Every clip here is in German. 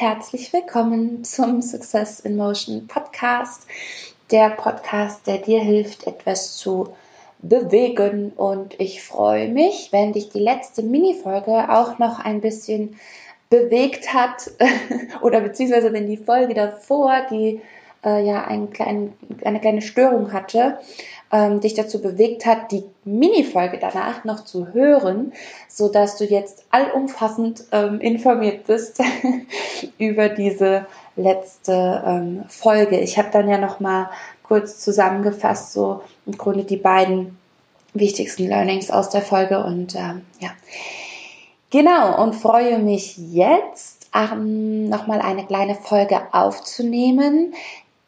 herzlich willkommen zum Success in Motion Podcast. Der Podcast, der dir hilft, etwas zu bewegen. Und ich freue mich, wenn dich die letzte Mini-Folge auch noch ein bisschen bewegt hat oder beziehungsweise wenn die Folge davor, die äh, ja einen kleinen, eine kleine Störung hatte, ähm, dich dazu bewegt hat, die Mini-Folge danach noch zu hören, so dass du jetzt allumfassend ähm, informiert bist über diese letzte ähm, Folge. Ich habe dann ja noch mal kurz zusammengefasst, so im Grunde die beiden wichtigsten Learnings aus der Folge und ähm, ja, genau und freue mich jetzt ähm, noch mal eine kleine Folge aufzunehmen,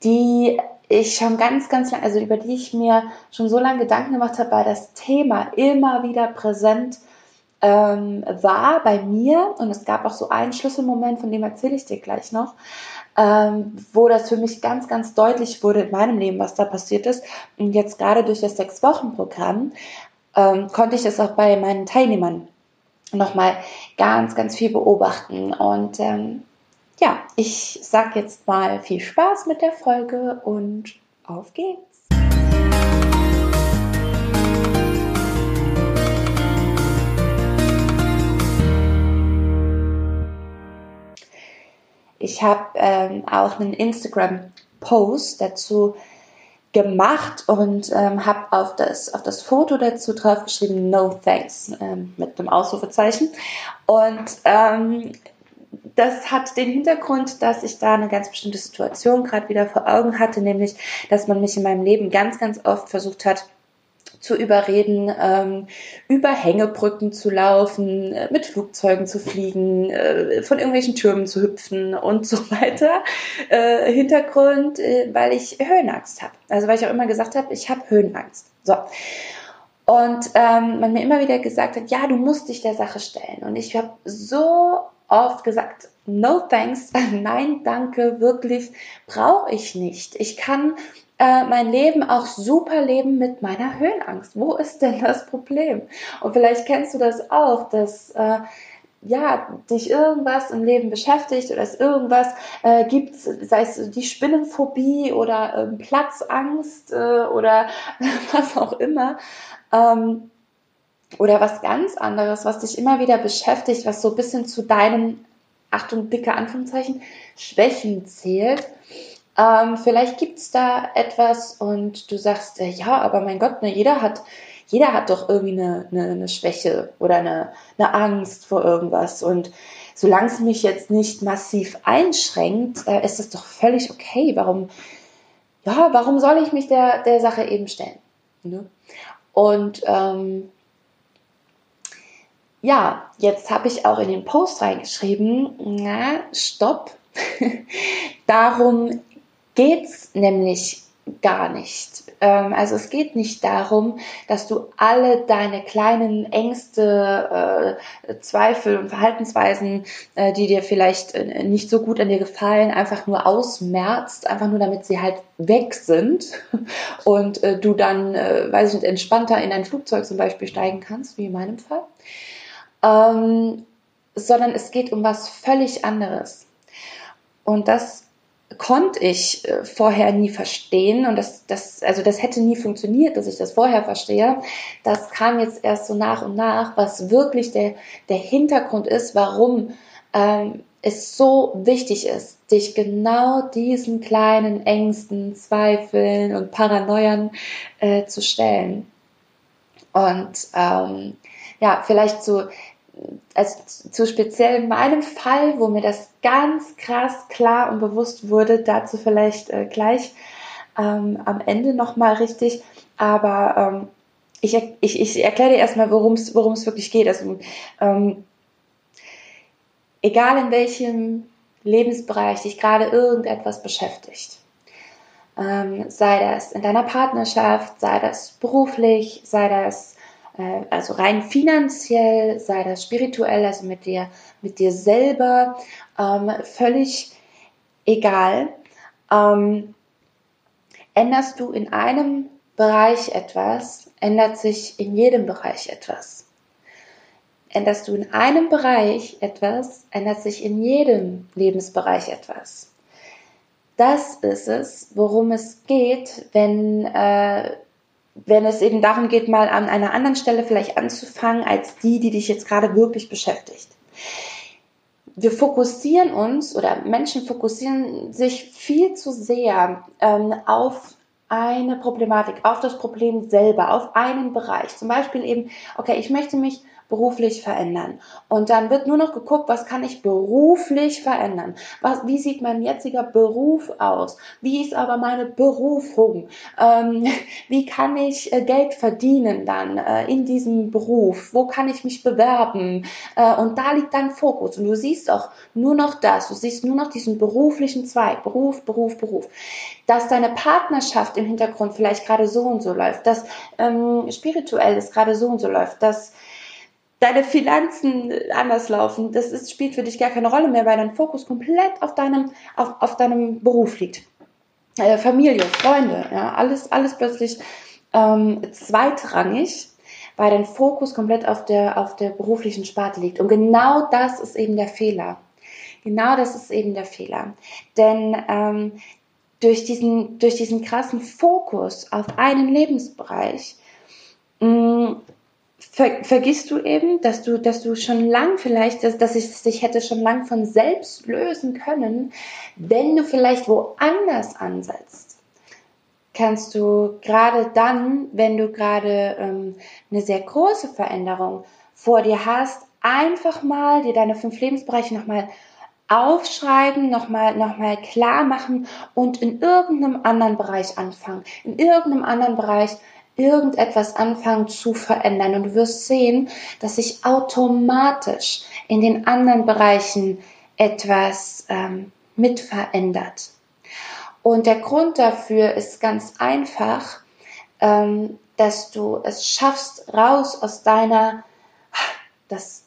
die ich schon ganz, ganz lange, also über die ich mir schon so lange Gedanken gemacht habe, weil das Thema immer wieder präsent ähm, war bei mir und es gab auch so einen Schlüsselmoment, von dem erzähle ich dir gleich noch, ähm, wo das für mich ganz, ganz deutlich wurde in meinem Leben, was da passiert ist. Und jetzt gerade durch das Sechs-Wochen-Programm ähm, konnte ich das auch bei meinen Teilnehmern nochmal ganz, ganz viel beobachten. Und ähm, ja, ich sag jetzt mal viel Spaß mit der Folge und auf geht's. Ich habe ähm, auch einen Instagram-Post dazu gemacht und ähm, habe auf das, auf das Foto dazu drauf geschrieben, no thanks, ähm, mit einem Ausrufezeichen. Und ähm, das hat den Hintergrund, dass ich da eine ganz bestimmte Situation gerade wieder vor Augen hatte, nämlich, dass man mich in meinem Leben ganz, ganz oft versucht hat, zu überreden, ähm, über Hängebrücken zu laufen, äh, mit Flugzeugen zu fliegen, äh, von irgendwelchen Türmen zu hüpfen und so weiter. Äh, Hintergrund, äh, weil ich Höhenangst habe. Also weil ich auch immer gesagt habe, ich habe Höhenangst. So. Und ähm, man mir immer wieder gesagt hat, ja, du musst dich der Sache stellen. Und ich habe so oft gesagt, no thanks, nein, danke, wirklich brauche ich nicht. Ich kann äh, mein Leben auch super leben mit meiner Höhenangst. Wo ist denn das Problem? Und vielleicht kennst du das auch, dass äh, ja, dich irgendwas im Leben beschäftigt oder es irgendwas äh, gibt, sei es die Spinnenphobie oder ähm, Platzangst äh, oder was auch immer. Ähm, oder was ganz anderes, was dich immer wieder beschäftigt, was so ein bisschen zu deinen, Achtung, dicke Anführungszeichen, Schwächen zählt. Ähm, vielleicht gibt's da etwas und du sagst, äh, ja, aber mein Gott, ne, jeder hat, jeder hat doch irgendwie eine, eine, eine Schwäche oder eine, eine Angst vor irgendwas. Und solange es mich jetzt nicht massiv einschränkt, äh, ist das doch völlig okay. Warum, ja, warum soll ich mich der, der Sache eben stellen? Ne? Und ähm, ja, jetzt habe ich auch in den Post reingeschrieben, na, stopp. Darum geht's nämlich gar nicht. Ähm, also es geht nicht darum, dass du alle deine kleinen Ängste, äh, Zweifel und Verhaltensweisen, äh, die dir vielleicht äh, nicht so gut an dir gefallen, einfach nur ausmerzt, einfach nur damit sie halt weg sind und du dann, weiß ich nicht, entspannter in ein Flugzeug zum Beispiel steigen kannst, wie in meinem Fall ähm, sondern es geht um was völlig anderes. Und das konnte ich äh, vorher nie verstehen und das, das, also das hätte nie funktioniert, dass ich das vorher verstehe. Das kam jetzt erst so nach und nach, was wirklich der, der Hintergrund ist, warum ähm, es so wichtig ist, dich genau diesen kleinen Ängsten, Zweifeln und Paranoiern äh, zu stellen. Und ähm, ja, vielleicht so also zu speziell in meinem Fall, wo mir das ganz krass klar und bewusst wurde, dazu vielleicht äh, gleich ähm, am Ende nochmal richtig. Aber ähm, ich, ich, ich erkläre dir erstmal, worum es wirklich geht. Also ähm, egal in welchem Lebensbereich dich gerade irgendetwas beschäftigt, ähm, sei das in deiner Partnerschaft, sei das beruflich, sei das also rein finanziell, sei das spirituell, also mit dir, mit dir selber, ähm, völlig egal. Ähm, änderst du in einem Bereich etwas, ändert sich in jedem Bereich etwas. änderst du in einem Bereich etwas, ändert sich in jedem Lebensbereich etwas. Das ist es, worum es geht, wenn, äh, wenn es eben darum geht, mal an einer anderen Stelle vielleicht anzufangen, als die, die dich jetzt gerade wirklich beschäftigt. Wir fokussieren uns oder Menschen fokussieren sich viel zu sehr ähm, auf eine Problematik, auf das Problem selber, auf einen Bereich. Zum Beispiel eben, okay, ich möchte mich beruflich verändern. Und dann wird nur noch geguckt, was kann ich beruflich verändern? Was, wie sieht mein jetziger Beruf aus? Wie ist aber meine Berufung? Ähm, wie kann ich äh, Geld verdienen dann äh, in diesem Beruf? Wo kann ich mich bewerben? Äh, und da liegt dein Fokus. Und du siehst auch nur noch das. Du siehst nur noch diesen beruflichen Zweig. Beruf, Beruf, Beruf. Dass deine Partnerschaft im Hintergrund vielleicht gerade so und so läuft. Dass ähm, spirituell es gerade so und so läuft. Dass deine Finanzen anders laufen, das ist, spielt für dich gar keine Rolle mehr, weil dein Fokus komplett auf deinem, auf, auf deinem Beruf liegt. Äh, Familie, Freunde, ja, alles, alles plötzlich ähm, zweitrangig, weil dein Fokus komplett auf der, auf der beruflichen Sparte liegt. Und genau das ist eben der Fehler. Genau das ist eben der Fehler. Denn ähm, durch, diesen, durch diesen krassen Fokus auf einen Lebensbereich mh, mm, ver vergisst du eben, dass du, dass du schon lang vielleicht, dass, dass ich dich hätte schon lang von selbst lösen können, wenn du vielleicht woanders ansetzt. Kannst du gerade dann, wenn du gerade ähm, eine sehr große Veränderung vor dir hast, einfach mal dir deine fünf Lebensbereiche nochmal aufschreiben, nochmal noch mal klar machen und in irgendeinem anderen Bereich anfangen. In irgendeinem anderen Bereich irgendetwas anfangen zu verändern. Und du wirst sehen, dass sich automatisch in den anderen Bereichen etwas ähm, mit verändert. Und der Grund dafür ist ganz einfach, ähm, dass du es schaffst, raus aus deiner, das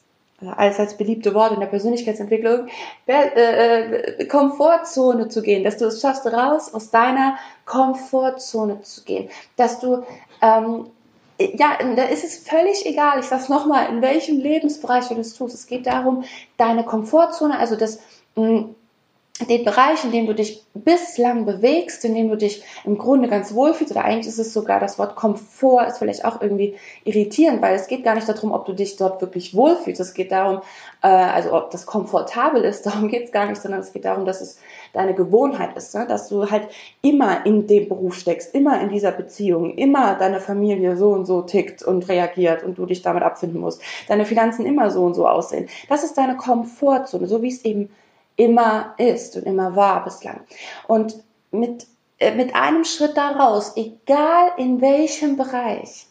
als als beliebte Wort in der Persönlichkeitsentwicklung, äh, äh, Komfortzone zu gehen, dass du es schaffst, raus aus deiner Komfortzone zu gehen, dass du ähm, ja, da ist es völlig egal, ich sag's nochmal, in welchem Lebensbereich du das tust. Es geht darum, deine Komfortzone, also das mh, den Bereich, in dem du dich bislang bewegst, in dem du dich im Grunde ganz wohlfühlst, oder eigentlich ist es sogar das Wort Komfort, ist vielleicht auch irgendwie irritierend, weil es geht gar nicht darum, ob du dich dort wirklich wohlfühlst. Es geht darum, äh, also ob das komfortabel ist, darum geht es gar nicht, sondern es geht darum, dass es deine Gewohnheit ist, ne? dass du halt immer in dem Beruf steckst, immer in dieser Beziehung, immer deine Familie so und so tickt und reagiert und du dich damit abfinden musst, deine Finanzen immer so und so aussehen. Das ist deine Komfortzone, so wie es eben immer ist und immer war bislang. Und mit, äh, mit einem Schritt daraus, egal in welchem Bereich,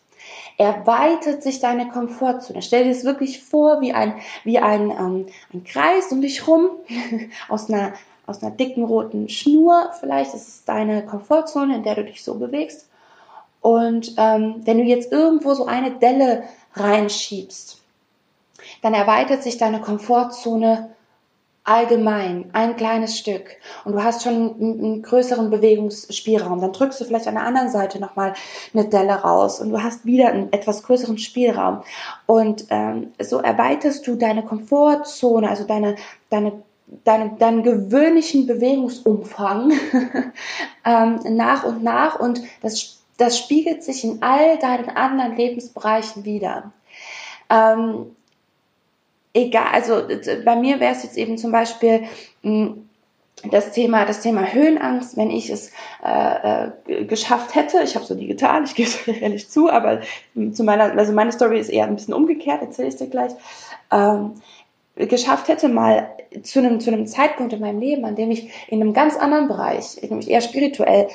erweitert sich deine Komfortzone. Stell dir es wirklich vor wie ein, wie ein, ähm, ein Kreis um dich rum, aus einer, aus einer dicken roten Schnur vielleicht. Das ist deine Komfortzone, in der du dich so bewegst. Und ähm, wenn du jetzt irgendwo so eine Delle reinschiebst, dann erweitert sich deine Komfortzone allgemein ein kleines Stück und du hast schon einen, größeren Bewegungsspielraum, dann drückst du vielleicht an der anderen Seite nochmal eine Delle raus und du hast wieder einen etwas größeren Spielraum und ähm, so erweiterst du deine Komfortzone, also deine, deine deinen, deinen gewöhnlichen Bewegungsumfang ähm, nach und nach und das, das spiegelt sich in all deinen anderen Lebensbereichen wieder. Ähm, egal, also bei mir wäre es jetzt eben zum Beispiel hm, das Thema, das Thema Höhenangst, wenn ich es äh, äh, geschafft hätte, ich habe so nie getan, ich gebe es ehrlich zu, aber zu meiner, also meine Story ist eher ein bisschen umgekehrt, erzähle ich dir gleich, ähm, geschafft hätte, mal zu einem, zu einem Zeitpunkt in meinem Leben, an dem ich in einem ganz anderen Bereich, nämlich eher spirituell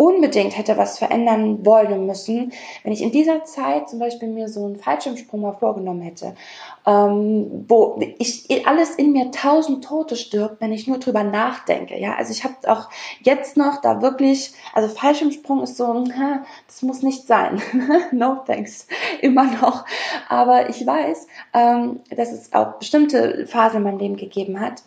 unbedingt hätte was verändern wollen müssen, wenn ich in dieser Zeit zum Beispiel mir so einen Fallschirmsprung mal vorgenommen hätte, ähm, wo ich alles in mir tausend Tote stirbt, wenn ich nur drüber nachdenke. Ja, also ich habe auch jetzt noch da wirklich, also Fallschirmsprung ist so, das muss nicht sein. no thanks, immer noch. Aber ich weiß, ähm, dass es auch bestimmte Phasen in meinem Leben gegeben hat.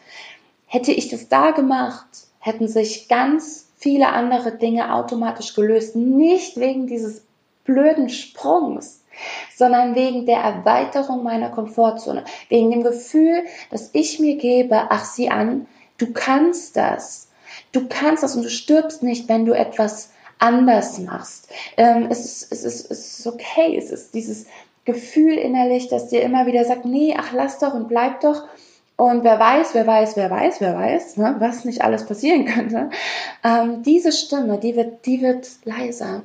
Hätte ich das da gemacht, hätten sich ganz viele andere Dinge automatisch gelöst. Nicht wegen dieses blöden Sprungs, sondern wegen der Erweiterung meiner Komfortzone, wegen dem Gefühl, dass ich mir gebe, ach sieh an, du kannst das, du kannst das und du stirbst nicht, wenn du etwas anders machst. Ähm, es, ist, es, ist, es ist okay, es ist dieses Gefühl innerlich, das dir immer wieder sagt, nee, ach lass doch und bleib doch. Und wer weiß, wer weiß, wer weiß, wer weiß, ne, was nicht alles passieren könnte. Ähm, diese Stimme, die wird, die wird leiser.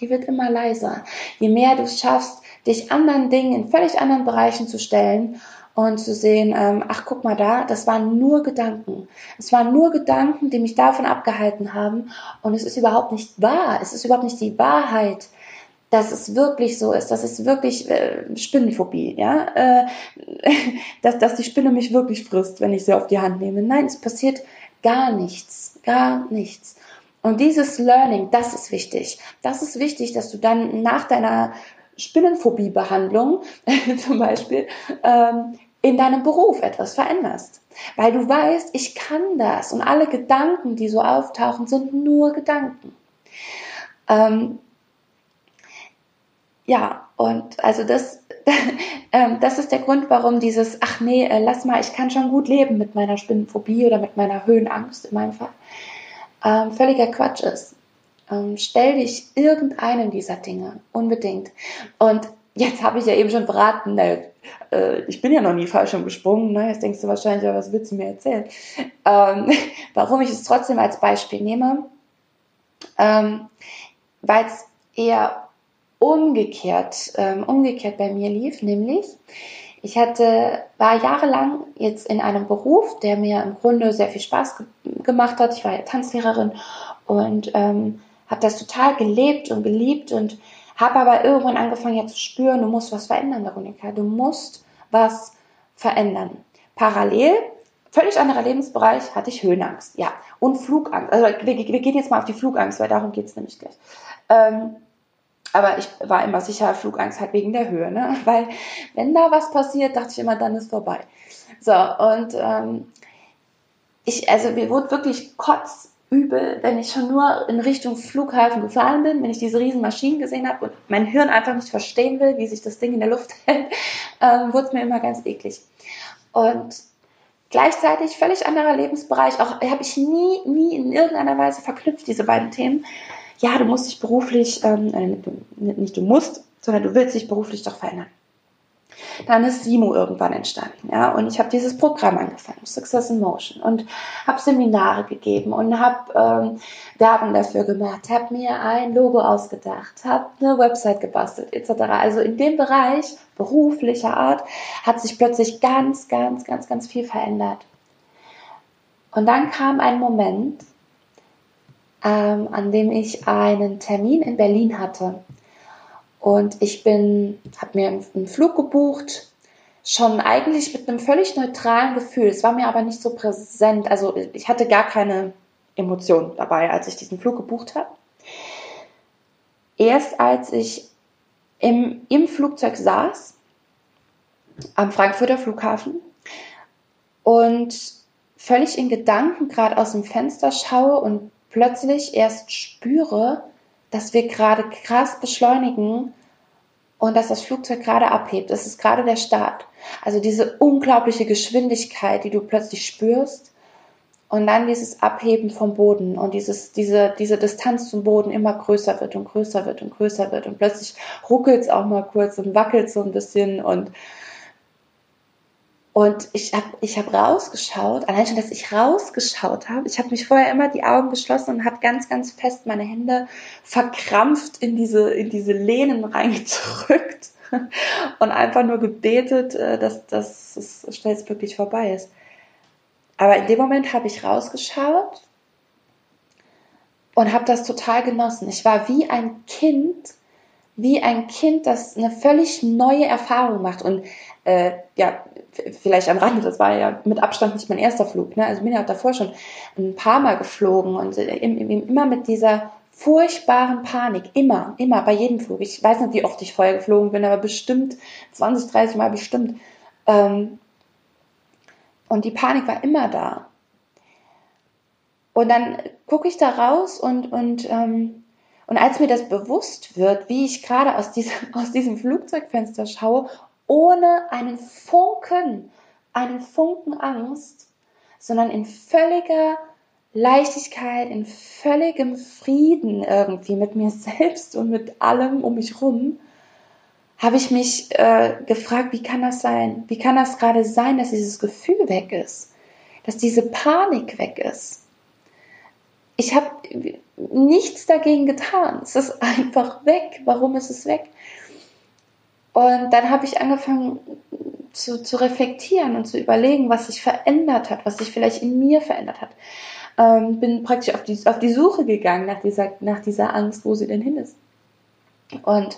Die wird immer leiser. Je mehr du schaffst, dich anderen Dingen in völlig anderen Bereichen zu stellen und zu sehen, ähm, ach guck mal da, das waren nur Gedanken. Es waren nur Gedanken, die mich davon abgehalten haben und es ist überhaupt nicht wahr. Es ist überhaupt nicht die Wahrheit, dass es wirklich so ist, dass es wirklich äh, Spinnenphobie, ja, äh, dass, dass die Spinne mich wirklich frisst, wenn ich sie auf die Hand nehme. Nein, es passiert gar nichts, gar nichts. Und dieses Learning, das ist wichtig. Das ist wichtig, dass du dann nach deiner Spinnenphobie-Behandlung zum Beispiel ähm, in deinem Beruf etwas veränderst. Weil du weißt, ich kann das und alle Gedanken, die so auftauchen, sind nur Gedanken. Ähm, ja, und also das, ähm, das ist der Grund, warum dieses, ach nee, äh, lass mal, ich kann schon gut leben mit meiner Spinnenphobie oder mit meiner Höhenangst in meinem Fall, ähm, völliger Quatsch ist. Ähm, stell dich irgendeinen dieser Dinge unbedingt. Und jetzt habe ich ja eben schon verraten, ne, äh, ich bin ja noch nie falsch gesprungen. Ne? Jetzt denkst du wahrscheinlich, ja, was willst du mir erzählen? Ähm, warum ich es trotzdem als Beispiel nehme, ähm, weil es eher umgekehrt, ähm, umgekehrt bei mir lief, nämlich ich hatte, war jahrelang jetzt in einem Beruf, der mir im Grunde sehr viel Spaß ge gemacht hat. Ich war ja Tanzlehrerin und ähm, habe das total gelebt und geliebt und habe aber irgendwann angefangen ja zu spüren, du musst was verändern, Veronika. Du musst was verändern. Parallel, völlig anderer Lebensbereich, hatte ich Höhenangst. Ja, und Flugangst. Also wir, wir gehen jetzt mal auf die Flugangst, weil darum geht es nämlich gleich. Ähm, aber ich war immer sicher Flugangst halt wegen der Höhe, ne? Weil wenn da was passiert, dachte ich immer, dann ist vorbei. So, und ähm, ich, also mir wurde wirklich kotzübel, wenn ich schon nur in Richtung Flughafen gefahren bin, wenn ich diese riesen Maschinen gesehen habe und mein Hirn einfach nicht verstehen will, wie sich das Ding in der Luft hält, ähm, wurde es mir immer ganz eklig. Und gleichzeitig völlig anderer Lebensbereich, auch habe ich nie, nie in irgendeiner Weise verknüpft, diese beiden Themen ja, du musst dich beruflich, ähm, äh, nicht du musst, sondern du willst dich beruflich doch verändern. Dann ist Simo irgendwann entstanden, ja, und ich habe dieses Programm angefangen, Success in Motion, und habe Seminare gegeben und habe ähm, Werbung dafür gemacht, habe mir ein Logo ausgedacht, habe eine Website gebastelt, etc. Also in dem Bereich beruflicher Art hat sich plötzlich ganz, ganz, ganz, ganz viel verändert. Und dann kam ein Moment, ähm, an dem ich einen Termin in Berlin hatte. Und ich bin, habe mir einen Flug gebucht, schon eigentlich mit einem völlig neutralen Gefühl. Es war mir aber nicht so präsent. Also ich hatte gar keine Emotion dabei, als ich diesen Flug gebucht habe. Erst als ich im, im Flugzeug saß, am Frankfurter Flughafen, und völlig in Gedanken gerade aus dem Fenster schaue und plötzlich erst spüre, dass wir gerade krass beschleunigen und dass das Flugzeug gerade abhebt. Das ist gerade der Start. Also diese unglaubliche Geschwindigkeit, die du plötzlich spürst und dann dieses Abheben vom Boden und dieses, diese, diese Distanz zum Boden immer größer wird und größer wird und größer wird und plötzlich ruckelt es auch mal kurz und wackelt so ein bisschen und und ich habe ich hab rausgeschaut, allein schon, dass ich rausgeschaut habe. Ich habe mich vorher immer die Augen geschlossen und habe ganz, ganz fest meine Hände verkrampft in diese, in diese Lehnen reingedrückt und einfach nur gebetet, äh, dass, dass es schnellstmöglich vorbei ist. Aber in dem Moment habe ich rausgeschaut und habe das total genossen. Ich war wie ein Kind, wie ein Kind, das eine völlig neue Erfahrung macht. Und äh, ja, vielleicht am Rande, das war ja mit Abstand nicht mein erster Flug. Ne? Also bin auch davor schon ein paar Mal geflogen und äh, immer mit dieser furchtbaren Panik, immer, immer bei jedem Flug. Ich weiß nicht, wie oft ich vorher geflogen bin, aber bestimmt 20, 30 Mal bestimmt. Ähm, und die Panik war immer da. Und dann gucke ich da raus und, und, ähm, Und als mir das bewusst wird, wie ich gerade aus diesem, aus diesem Flugzeugfenster schaue, ohne einen Funken, einen Funken Angst, sondern in völliger Leichtigkeit, in völligem Frieden irgendwie mit mir selbst und mit allem um mich rum, habe ich mich äh, gefragt, wie kann das sein? Wie kann das gerade sein, dass dieses Gefühl weg ist? Dass diese Panik weg ist? Ich habe nichts dagegen getan. Es ist einfach weg. Warum ist es weg? Und dann habe ich angefangen zu, zu reflektieren und zu überlegen, was sich verändert hat, was sich vielleicht in mir verändert hat. Ähm, bin praktisch auf die, auf die Suche gegangen nach dieser, nach dieser Angst, wo sie denn hin ist. Und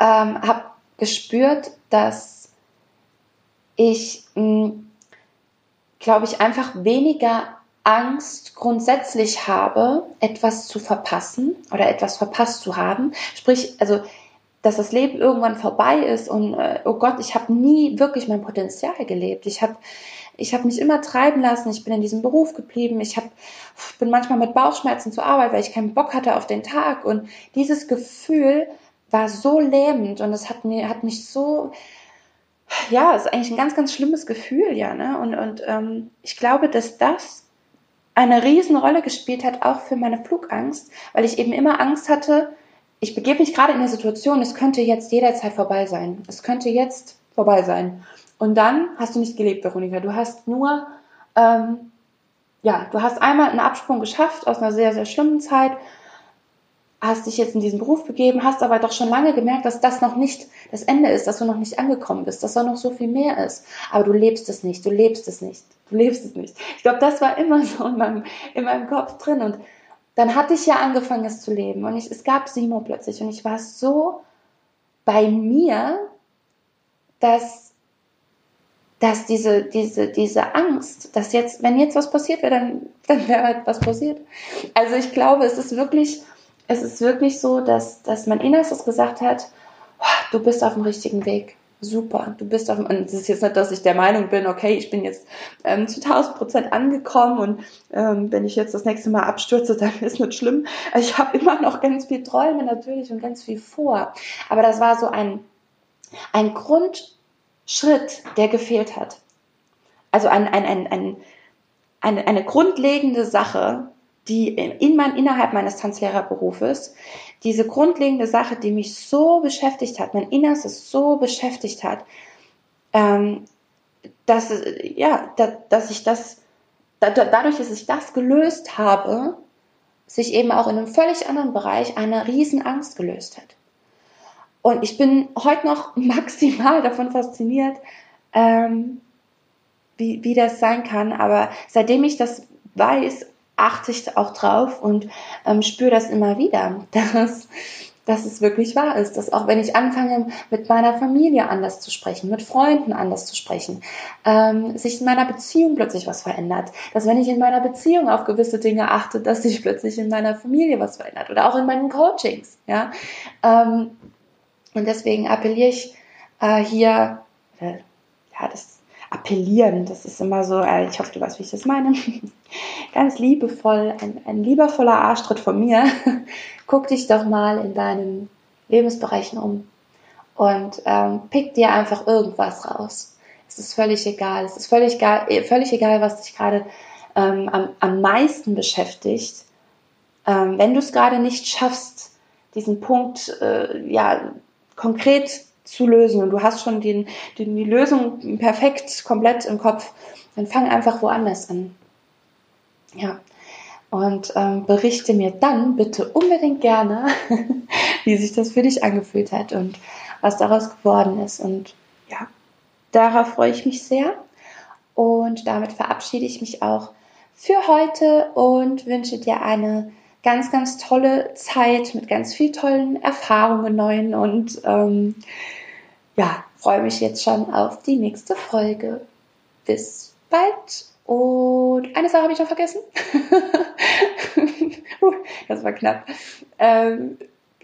ähm, habe gespürt, dass ich, hm, glaube ich, einfach weniger Angst grundsätzlich habe, etwas zu verpassen oder etwas verpasst zu haben. Sprich, also, dass das Leben irgendwann vorbei ist und, äh, oh Gott, ich habe nie wirklich mein Potenzial gelebt. Ich habe ich habe mich immer treiben lassen, ich bin in diesem Beruf geblieben, ich hab, bin manchmal mit Bauchschmerzen zur Arbeit, weil ich keinen Bock hatte auf den Tag und dieses Gefühl war so lähmend und es hat, mir, hat mich so, ja, es ist eigentlich ein ganz, ganz schlimmes Gefühl, ja, ne? Und, und ähm, ich glaube, dass das eine Riesenrolle gespielt hat, auch für meine Flugangst, weil ich eben immer Angst hatte, ich begebe mich gerade in der Situation, es könnte jetzt jederzeit vorbei sein. Es könnte jetzt vorbei sein. Und dann hast du nicht gelebt, Veronika. Du hast nur, ähm, ja, du hast einmal einen Absprung geschafft aus einer sehr, sehr schlimmen Zeit hast dich jetzt in diesen Beruf begeben, hast aber doch schon lange gemerkt, dass das noch nicht das Ende ist, dass du noch nicht angekommen bist, dass da noch so viel mehr ist. Aber du lebst es nicht, du lebst es nicht, du lebst es nicht. Ich glaube, das war immer so in meinem, in meinem Kopf drin. Und dann hatte ich ja angefangen, es zu leben. Und ich, es gab Simo plötzlich. Und ich war so bei mir, dass, dass diese, diese, diese Angst, dass jetzt, wenn jetzt was passiert wäre, dann, dann wäre halt was passiert. Also ich glaube, es ist wirklich es ist wirklich so, dass, dass mein Innerstes gesagt hat, du bist auf dem richtigen Weg. Super, du bist auf dem, und es ist jetzt nicht, dass ich der Meinung bin, okay, ich bin jetzt ähm, zu 1000 Prozent angekommen und ähm, wenn ich jetzt das nächste Mal abstürze, dann ist nicht schlimm. Ich habe immer noch ganz viel Träume natürlich und ganz viel vor. Aber das war so ein, ein Grundschritt, der gefehlt hat. Also ein, ein, ein, ein, eine, eine grundlegende Sache, die in mein, innerhalb meines Tanzlehrerberufes, diese grundlegende Sache, die mich so beschäftigt hat, mein Innerstes so beschäftigt hat, ähm, dass, ja, da, dass ich das, da, dadurch, dass ich das gelöst habe, sich eben auch in einem völlig anderen Bereich eine Riesenangst gelöst hat. Und ich bin heute noch maximal davon fasziniert, ähm, wie, wie das sein kann. Aber seitdem ich das weiß, achte ich auch drauf und ähm, spüre das immer wieder, dass, dass es wirklich wahr ist, dass auch wenn ich anfange, mit meiner Familie anders zu sprechen, mit Freunden anders zu sprechen, ähm, sich in meiner Beziehung plötzlich was verändert, dass wenn ich in meiner Beziehung auf gewisse Dinge achte, dass sich plötzlich in meiner Familie was verändert oder auch in meinen Coachings, ja. Ähm, und deswegen appelliere ich äh, hier, äh, ja, das appellieren. Das ist immer so, äh, ich hoffe, du weißt, wie ich das meine. Ganz liebevoll, ein, ein liebevoller Arschtritt von mir. Guck dich doch mal in deinen Lebensbereichen um und ähm, pick dir einfach irgendwas raus. Es ist völlig egal. Es ist völlig egal, äh, völlig egal was dich gerade ähm, am, am meisten beschäftigt. Ähm, wenn du es gerade nicht schaffst, diesen Punkt äh, ja konkret zu lösen und du hast schon den, den, die Lösung perfekt, komplett im Kopf, dann fang einfach woanders an. Ja. Und ähm, berichte mir dann bitte unbedingt gerne, wie sich das für dich angefühlt hat und was daraus geworden ist. Und ja, darauf freue ich mich sehr. Und damit verabschiede ich mich auch für heute und wünsche dir eine ganz, ganz tolle Zeit mit ganz viel tollen Erfahrungen neuen und ähm, ja, freue mich jetzt schon auf die nächste Folge. Bis bald. Und eine Sache habe ich noch vergessen. das war knapp. Ähm,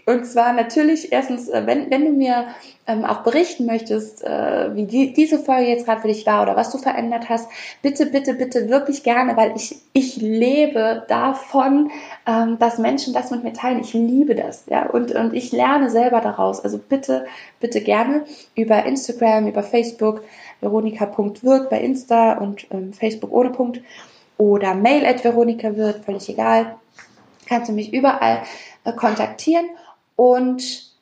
Und zwar natürlich erstens, äh, wenn, wenn du mir ähm, auch berichten möchtest, äh, wie die, diese Folge jetzt gerade für dich war oder was du verändert hast, bitte, bitte, bitte wirklich gerne, weil ich, ich lebe davon, ähm, dass Menschen das mit mir teilen. Ich liebe das, ja, und, und ich lerne selber daraus. Also bitte, bitte gerne über Instagram, über Facebook, veronika.wirk bei Insta und ähm, Facebook ohne Punkt oder mail at veronika wird, völlig egal. Kannst du mich überall äh, kontaktieren und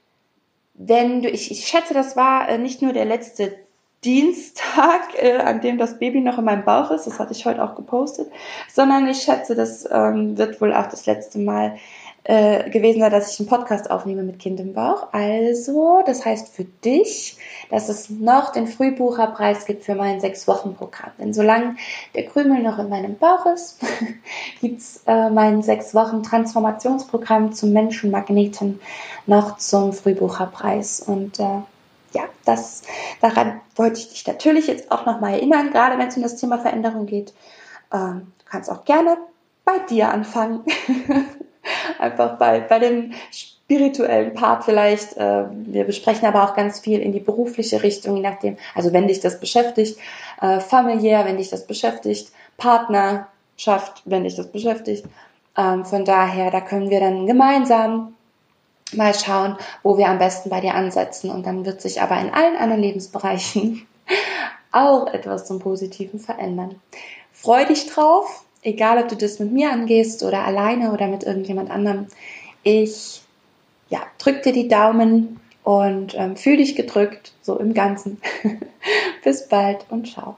wenn du, ich, ich schätze, das war äh, nicht nur der letzte Dienstag, äh, an dem das Baby noch in meinem Bauch ist, das hatte ich heute auch gepostet, sondern ich schätze, das ähm, wird wohl auch das letzte Mal äh, gewesen sein, dass ich einen Podcast aufnehme mit Kind im Bauch. Also, das heißt für dich, dass es noch den Frühbucherpreis gibt für mein Sechs-Wochen-Programm. Denn solange der Krümel noch in meinem Bauch ist, gibt's äh, mein Sechs-Wochen-Transformationsprogramm zum Menschenmagneten noch zum Frühbucherpreis. Und äh, ja, das, daran wollte ich dich natürlich jetzt auch nochmal erinnern, gerade wenn es um das Thema Veränderung geht. Ähm, du kannst auch gerne bei dir anfangen. Einfach bei, bei dem spirituellen Part vielleicht. Äh, wir besprechen aber auch ganz viel in die berufliche Richtung, je nachdem, also wenn dich das beschäftigt, äh, familiär, wenn dich das beschäftigt, Partnerschaft, wenn dich das beschäftigt. Ähm, von daher, da können wir dann gemeinsam mal schauen, wo wir am besten bei dir ansetzen. Und dann wird sich aber in allen anderen Lebensbereichen auch etwas zum Positiven verändern. Freu dich drauf, egal ob du das mit mir angehst oder alleine oder mit irgendjemand anderem. Ich ja, drück dir die Daumen und ähm, fühl dich gedrückt, so im Ganzen. Bis bald und ciao.